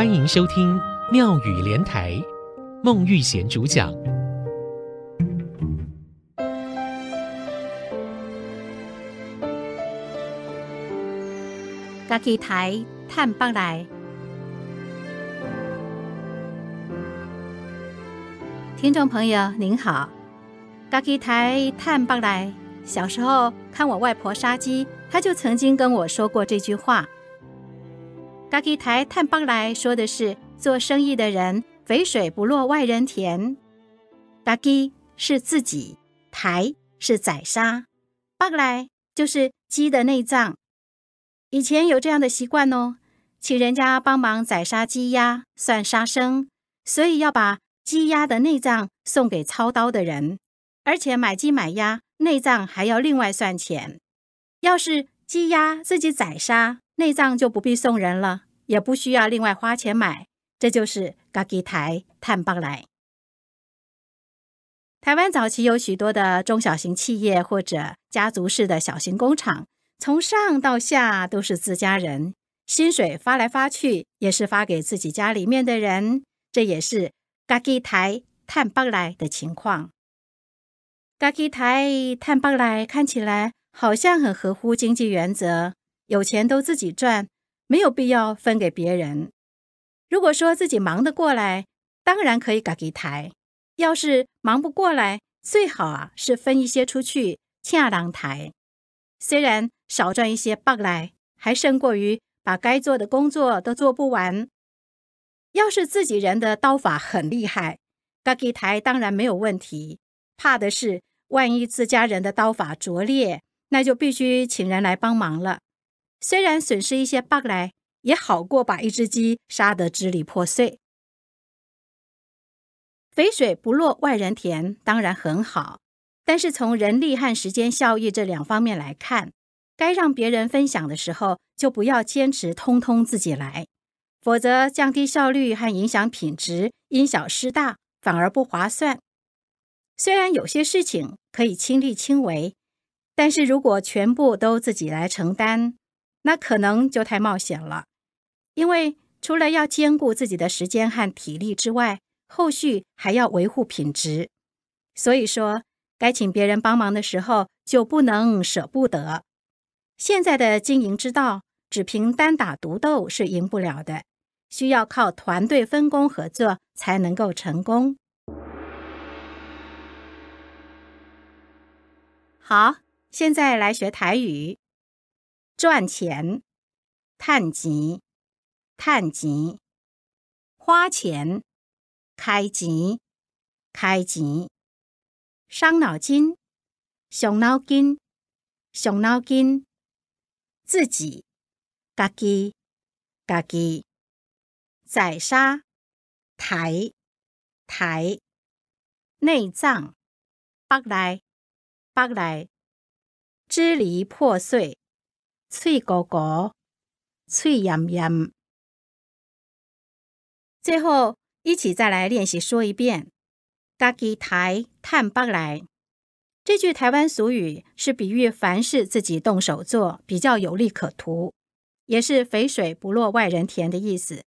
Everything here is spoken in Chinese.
欢迎收听妙语莲台，孟玉贤主讲。家己台探北来，听众朋友您好，家己台探北来。小时候看我外婆杀鸡，她就曾经跟我说过这句话。家己台探北来说的是做生意的人肥水不落外人田。家己是自己，台是宰杀，北来就是鸡的内脏。以前有这样的习惯哦，请人家帮忙宰杀鸡鸭，算杀生，所以要把鸡鸭的内脏送给操刀的人，而且买鸡买鸭内脏还要另外算钱。要是鸡鸭自己宰杀，内脏就不必送人了，也不需要另外花钱买。这就是家己台碳棒来。台湾早期有许多的中小型企业或者家族式的小型工厂，从上到下都是自家人，薪水发来发去也是发给自己家里面的人，这也是家己台碳棒来的情况。家己台碳棒来看起来好像很合乎经济原则。有钱都自己赚，没有必要分给别人。如果说自己忙得过来，当然可以家己台；要是忙不过来，最好啊是分一些出去，请人台。虽然少赚一些北来，还胜过于把该做的工作都做不完。要是自己人的刀法很厉害，家己台当然没有问题。怕的是万一自家人的刀法拙劣，那就必须请人来帮忙了。虽然损失一些 bug 来，也好过把一只鸡杀得支离破碎。肥水不落外人田，当然很好，但是从人力和时间效益这两方面来看，该让别人分享的时候，就不要坚持通通自己来，否则降低效率和影响品质，因小失大，反而不划算。虽然有些事情可以亲力亲为，但是如果全部都自己来承担，那可能就太冒险了，因为除了要兼顾自己的时间和体力之外，后续还要维护品质。所以说，该请别人帮忙的时候，就不能舍不得。现在的经营之道，只凭单打独斗是赢不了的，需要靠团队分工合作才能够成功。好，现在来学台语。赚钱、趁钱、趁钱；花钱、开钱、开钱；伤脑筋、伤脑筋、伤脑筋；自己、家己、家己；宰杀、台、台；内脏、北来、北来；支离破碎。脆果果，脆盐盐。最后，一起再来练习说一遍：“家己台探北来。”这句台湾俗语是比喻凡事自己动手做，比较有利可图，也是肥水不落外人田的意思。